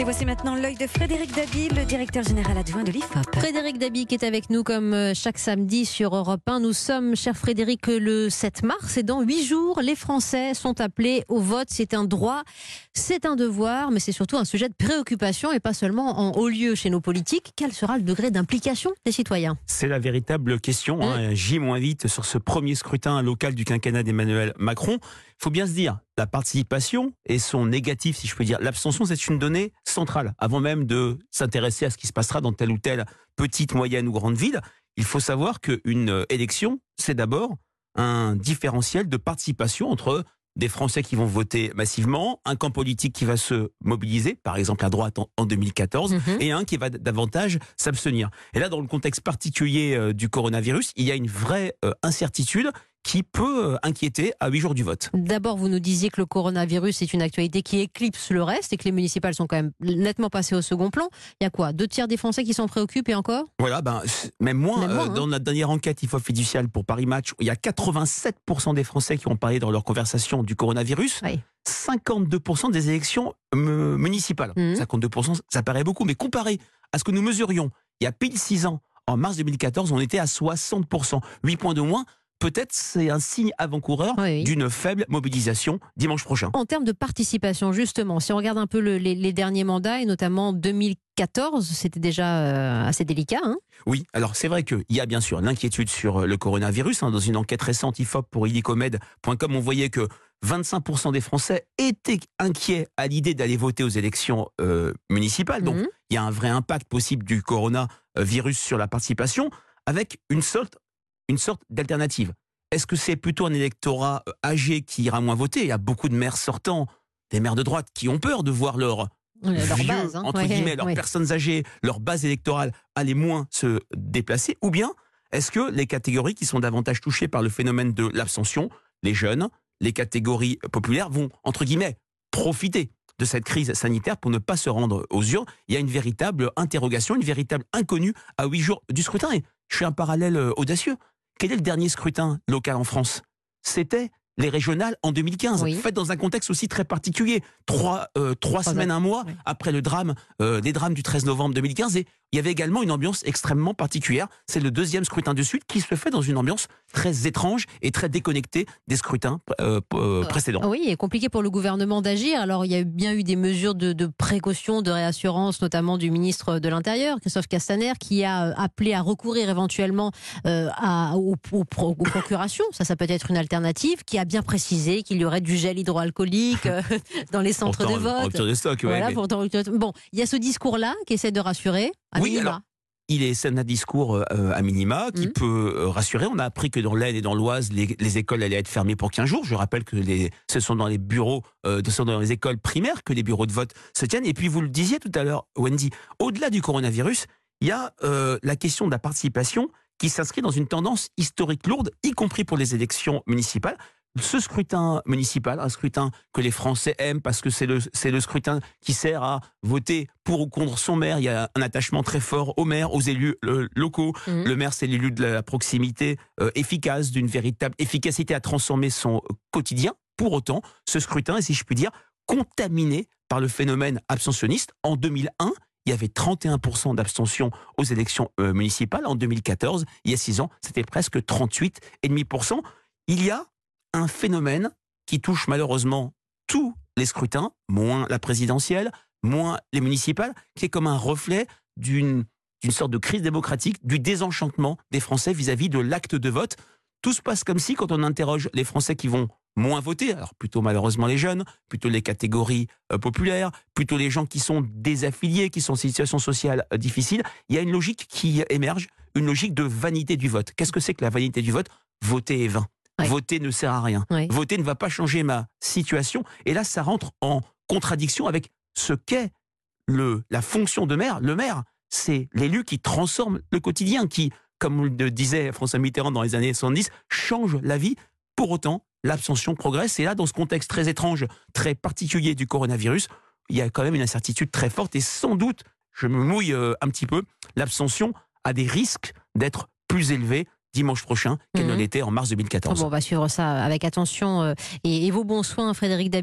Et voici maintenant l'œil de Frédéric Dabi, le directeur général adjoint de l'IFOP. Frédéric Dabi qui est avec nous comme euh, chaque samedi sur Europe 1. Nous sommes, cher Frédéric, le 7 mars et dans huit jours, les Français sont appelés au vote. C'est un droit, c'est un devoir, mais c'est surtout un sujet de préoccupation et pas seulement en haut lieu chez nos politiques. Quel sera le degré d'implication des citoyens? C'est la véritable question. Hein. J-8 sur ce premier scrutin local du quinquennat d'Emmanuel Macron. Il faut bien se dire, la participation et son négatif, si je peux dire, l'abstention, c'est une donnée centrale. Avant même de s'intéresser à ce qui se passera dans telle ou telle petite, moyenne ou grande ville, il faut savoir qu'une élection, c'est d'abord un différentiel de participation entre des Français qui vont voter massivement, un camp politique qui va se mobiliser, par exemple à droite en 2014, mhm. et un qui va davantage s'abstenir. Et là, dans le contexte particulier euh, du coronavirus, il y a une vraie euh, incertitude qui peut euh, inquiéter à huit jours du vote. D'abord, vous nous disiez que le coronavirus est une actualité qui éclipse le reste et que les municipales sont quand même nettement passées au second plan. Il y a quoi? Deux tiers des Français qui s'en préoccupent et encore? Voilà, ben, même moins. Euh, hein. Dans notre dernière enquête IFO fiduciale pour Paris Match, il y a 87% des Français qui ont parlé dans leur conversation du coronavirus. 52% des élections euh, municipales. 52%, mmh. ça paraît beaucoup, mais comparé à ce que nous mesurions il y a pile 6 ans, en mars 2014, on était à 60%. 8 points de moins peut-être c'est un signe avant-coureur d'une faible mobilisation dimanche prochain. En termes de participation, justement, si on regarde un peu les, derniers mandats, et notamment 2014, c'était déjà euh, assez délicat. Hein oui, alors c'est vrai qu'il y a bien sûr l'inquiétude sur euh, le coronavirus. Hein. dans une enquête récente IFOP pour illicomed.com, on voyait que 25% des Français étaient inquiets à l'idée d'aller voter aux élections euh, municipales. Donc, mhm. il y a un vrai impact possible du coronavirus sur la participation, avec une sorte une sorte d'alternative. Est-ce que c'est plutôt un électorat euh, âgé qui ira moins voter? Il y a beaucoup de maires sortants, des maires de droite, qui ont peur de voir leur vieux, base, hein. entre guillemets, leurs personnes âgées, leur base électorale aller moins se déplacer? Ou bien est-ce que les catégories qui sont davantage touchées par le phénomène de l'abstention, les jeunes, les catégories populaires, vont, entre guillemets, profiter de cette crise sanitaire pour ne pas se rendre aux urnes? Il y a une véritable interrogation, une véritable inconnue à huit jours du scrutin. Et je fais un parallèle euh, audacieux. Quel est le dernier scrutin local en France? C'était les régionales en 2015, fait dans un contexte aussi très particulier. Trois, euh, trois semaines, un mois après le drame, euh, des drames du 13 novembre 2015. Et il y avait également une ambiance extrêmement particulière. C'est le deuxième scrutin de suite qui se fait dans une ambiance très étrange et très déconnectée des scrutins euh, précédents. Oui, et compliqué pour le gouvernement d'agir. Alors, il y a bien eu des mesures de, précaution, de réassurance, notamment du ministre de l'Intérieur, Christophe Castaner, qui a appelé à recourir éventuellement à, aux, procurations. Ça, ça peut être une alternative. Qui a bien précisé qu'il y aurait du gel hydroalcoolique euh, dans les centres de vote. Bon, il y a ce discours-là qui essaie de rassurer. Oui, alors, il est un discours euh, à minima qui mmh. peut euh, rassurer. On a appris que dans l'Aisne et dans l'Oise, les, écoles allaient être fermées pour 15 jours. Je rappelle que les, ce sont dans les bureaux, ce sont dans les écoles primaires que les bureaux de vote se tiennent. Et puis vous le disiez tout à l'heure, Wendy, au-delà du coronavirus, il y a la question de la participation qui s'inscrit dans une tendance historique lourde, y compris pour les élections municipales ce scrutin municipal, un scrutin que les Français aiment parce que c'est le, c'est le scrutin qui sert à voter pour ou contre son maire. Il y a un attachement très fort au maire, aux élus locaux. Mmh. Le maire, c'est l'élu de la proximité euh, efficace, d'une véritable efficacité à transformer son quotidien. Pour autant, ce scrutin est, si je puis dire, contaminé par le phénomène abstentionniste. En 2001, il y avait 31% d'abstention aux élections euh, municipales. En 2014, il y a 6 ans, c'était presque 38,5%. Il y a un phénomène qui touche malheureusement tous les scrutins, moins la présidentielle, moins les municipales, qui est comme un reflet d'une sorte de crise démocratique, du désenchantement des Français vis-à-vis de l'acte de vote. Tout se passe comme si, quand on interroge les Français qui vont moins voter, alors plutôt malheureusement les jeunes, plutôt les catégories euh, populaires, plutôt les gens qui sont désaffiliés, qui sont en situation sociale euh, difficile, il y a une logique qui émerge, une logique de vanité du vote. Qu'est-ce que c'est que la vanité du vote? Voter est vain. Voter ne sert à rien. Voter ne va pas changer ma situation. Et là, ça rentre en contradiction avec ce qu'est le, la fonction de maire. Le maire, c'est l'élu qui transforme le quotidien, qui, comme le disait François Mitterrand dans les années 70, change la vie. Pour autant, l'abstention progresse. Et là, dans ce contexte très étrange, très particulier du coronavirus, il y a quand même une incertitude très forte. Et sans doute, je me mouille euh, un petit peu, l'abstention a des risques d'être plus élevée dimanche prochain qu'elle ne mhm. l'était en mars 2014. on va suivre ça avec attention euh, et, vos bons soins, Frédéric Dabi.